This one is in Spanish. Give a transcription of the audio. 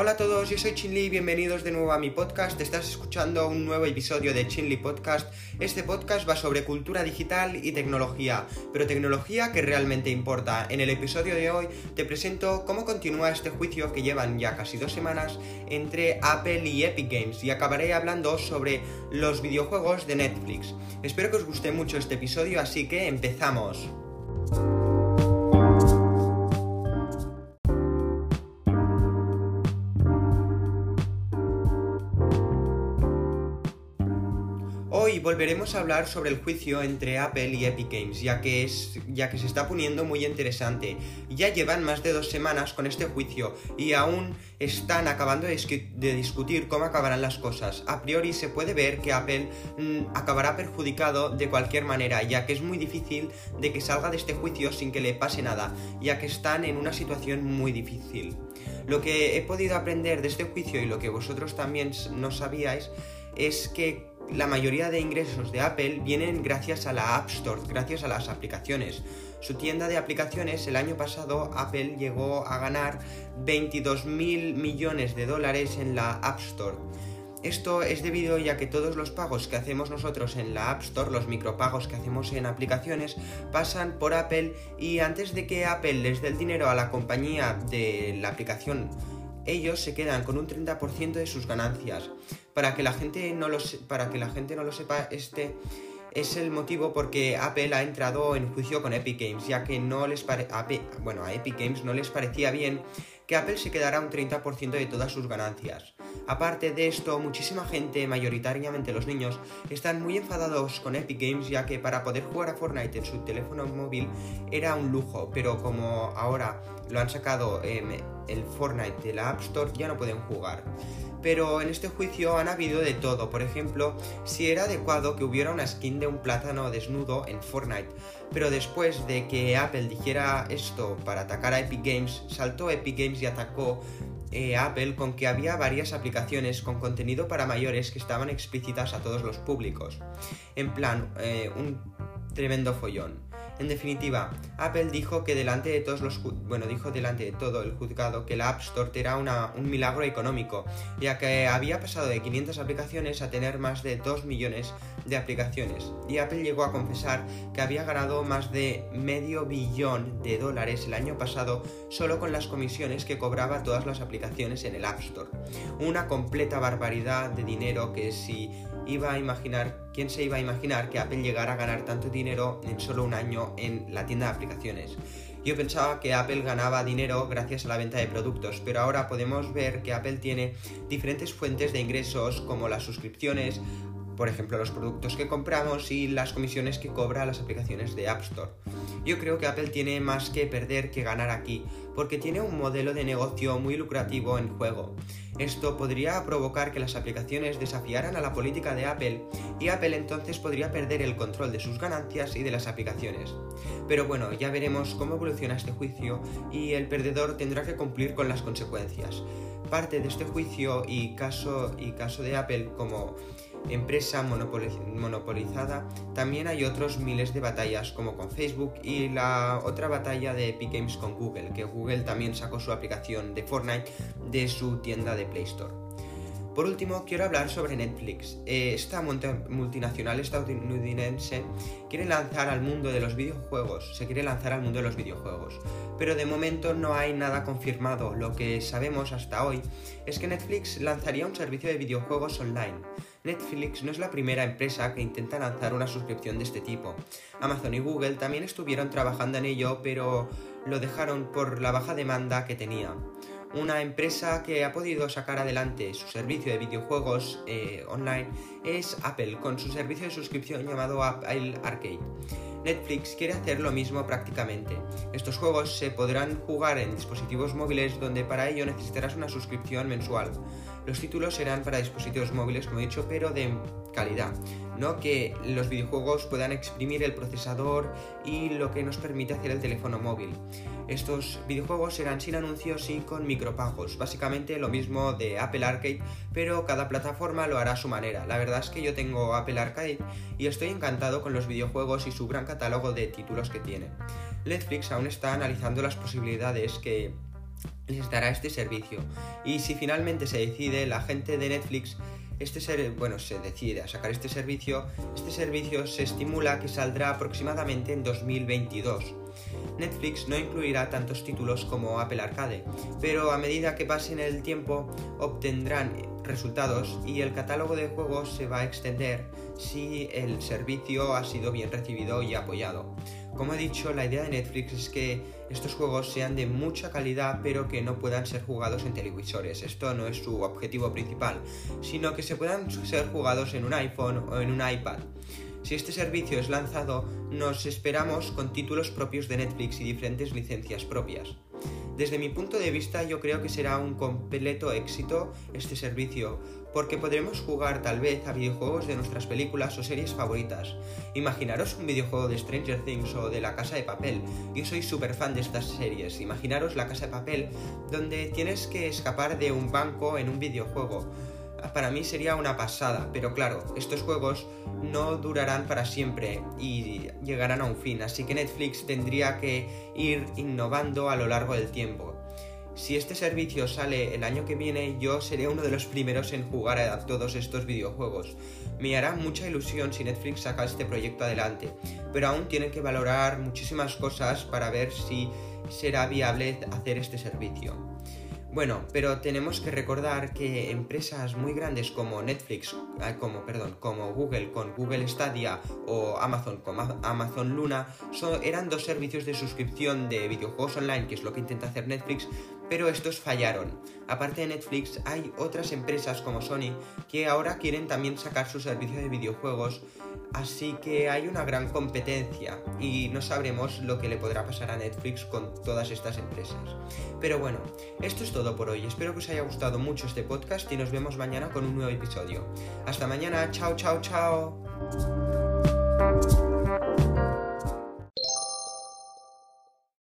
Hola a todos, yo soy Chinli, bienvenidos de nuevo a mi podcast. Estás escuchando un nuevo episodio de Chinli Podcast. Este podcast va sobre cultura digital y tecnología, pero tecnología que realmente importa. En el episodio de hoy te presento cómo continúa este juicio que llevan ya casi dos semanas entre Apple y Epic Games y acabaré hablando sobre los videojuegos de Netflix. Espero que os guste mucho este episodio, así que empezamos. Hoy volveremos a hablar sobre el juicio entre Apple y Epic Games, ya que, es, ya que se está poniendo muy interesante. Ya llevan más de dos semanas con este juicio y aún están acabando de, discutir cómo acabarán las cosas. A priori se puede ver que Apple mm, acabará perjudicado de cualquier manera, ya que es muy difícil de que salga de este juicio sin que le pase nada, ya que están en una situación muy difícil. Lo que he podido aprender de este juicio y lo que vosotros también no sabíais es que la mayoría de ingresos de Apple vienen gracias a la App Store, gracias a las aplicaciones. Su tienda de aplicaciones, el año pasado Apple llegó a ganar 22 mil millones de dólares en la App Store. Esto es debido ya que todos los pagos que hacemos nosotros en la App Store, los micropagos que hacemos en aplicaciones, pasan por Apple y antes de que Apple les dé el dinero a la compañía de la aplicación, ellos se quedan con un 30% de sus ganancias. Para que la gente no lo, para que la gente no lo sepa, este es el motivo porque Apple ha entrado en juicio con Epic Games, ya que no les bueno, a Epic Games no les parecía bien que Apple se quedara un 30% de todas sus ganancias. Aparte de esto, muchísima gente, mayoritariamente los niños, están muy enfadados con Epic Games ya que para poder jugar a Fortnite en su teléfono móvil era un lujo, pero como ahora lo han sacado el Fortnite de la App Store ya no pueden jugar pero en este juicio han habido de todo. Por ejemplo, si era adecuado que hubiera una skin de un plátano desnudo en Fortnite. Pero después de que Apple dijera esto para atacar a Epic Games, saltó Epic Games y atacó eh, Apple con que había varias aplicaciones con contenido para mayores que estaban explícitas a todos los públicos. En plan, eh, un tremendo follón. En definitiva, Apple dijo que delante de todos los bueno, dijo delante de todo el juzgado que la App Store era un milagro económico, ya que había pasado de 500 aplicaciones a tener más de 2 millones de aplicaciones. Y Apple llegó a confesar que había ganado más de medio billón de dólares el año pasado solo con las comisiones que cobraba todas las aplicaciones en el App Store. Una completa barbaridad de dinero que si iba a imaginar, quién se iba a imaginar que Apple llegara a ganar tanto dinero en solo un año en la tienda de aplicaciones. Yo pensaba que Apple ganaba dinero gracias a la venta de productos, pero ahora podemos ver que Apple tiene diferentes fuentes de ingresos como las suscripciones, por ejemplo, los productos que compramos y las comisiones que cobra las aplicaciones de App Store. Yo creo que Apple tiene más que perder que ganar aquí, porque tiene un modelo de negocio muy lucrativo en juego. Esto podría provocar que las aplicaciones desafiaran a la política de Apple y Apple entonces podría perder el control de sus ganancias y de las aplicaciones. Pero bueno, ya veremos cómo evoluciona este juicio y el perdedor tendrá que cumplir con las consecuencias. Parte de este juicio y caso, y caso de Apple como empresa monopolizada, también hay otros miles de batallas como con Facebook y la otra batalla de Epic Games con Google, que Google también sacó su aplicación de Fortnite de su tienda de Play Store. Por último, quiero hablar sobre Netflix. Eh, esta multinacional estadounidense quiere lanzar al mundo de los videojuegos, se quiere lanzar al mundo de los videojuegos, pero de momento no hay nada confirmado. Lo que sabemos hasta hoy es que Netflix lanzaría un servicio de videojuegos online. Netflix no es la primera empresa que intenta lanzar una suscripción de este tipo. Amazon y Google también estuvieron trabajando en ello, pero lo dejaron por la baja demanda que tenía una empresa que ha podido sacar adelante su servicio de videojuegos eh, online es Apple, con su servicio de suscripción llamado Apple Arcade. Netflix quiere hacer lo mismo prácticamente. Estos juegos se podrán jugar en dispositivos móviles donde para ello necesitarás una suscripción mensual. Los títulos serán para dispositivos móviles, como he dicho, pero de calidad, no que los videojuegos puedan exprimir el procesador y lo que nos permite hacer el teléfono móvil. Estos videojuegos serán sin anuncios y con micropagos, básicamente lo mismo de Apple Arcade, pero cada plataforma lo hará a su manera. La verdad es que yo tengo Apple Arcade y estoy encantado con los videojuegos y su gran catálogo de títulos que tiene. Netflix aún está analizando las posibilidades que les dará este servicio. Y si finalmente se decide, la gente de Netflix este ser, bueno, se decide a sacar este servicio, este servicio se estimula que saldrá aproximadamente en 2022. Netflix no incluirá tantos títulos como Apple Arcade, pero a medida que pasen el tiempo obtendrán resultados y el catálogo de juegos se va a extender si el servicio ha sido bien recibido y apoyado. Como he dicho, la idea de Netflix es que estos juegos sean de mucha calidad pero que no puedan ser jugados en televisores. Esto no es su objetivo principal, sino que se puedan ser jugados en un iPhone o en un iPad. Si este servicio es lanzado, nos esperamos con títulos propios de Netflix y diferentes licencias propias. Desde mi punto de vista yo creo que será un completo éxito este servicio, porque podremos jugar tal vez a videojuegos de nuestras películas o series favoritas. Imaginaros un videojuego de Stranger Things o de La Casa de Papel. Yo soy súper fan de estas series. Imaginaros La Casa de Papel, donde tienes que escapar de un banco en un videojuego para mí sería una pasada, pero claro, estos juegos no durarán para siempre y llegarán a un fin, así que Netflix tendría que ir innovando a lo largo del tiempo. Si este servicio sale el año que viene, yo seré uno de los primeros en jugar a todos estos videojuegos. Me hará mucha ilusión si Netflix saca este proyecto adelante, pero aún tienen que valorar muchísimas cosas para ver si será viable hacer este servicio. Bueno, pero tenemos que recordar que empresas muy grandes como Netflix, ah, como, perdón, como Google con Google Stadia o Amazon con Amazon Luna eran dos servicios de suscripción de videojuegos online, que es lo que intenta hacer Netflix, pero estos fallaron. Aparte de Netflix, hay otras empresas como Sony que ahora quieren también sacar su servicio de videojuegos Así que hay una gran competencia y no sabremos lo que le podrá pasar a Netflix con todas estas empresas. Pero bueno, esto es todo por hoy. Espero que os haya gustado mucho este podcast y nos vemos mañana con un nuevo episodio. Hasta mañana, chao, chao, chao.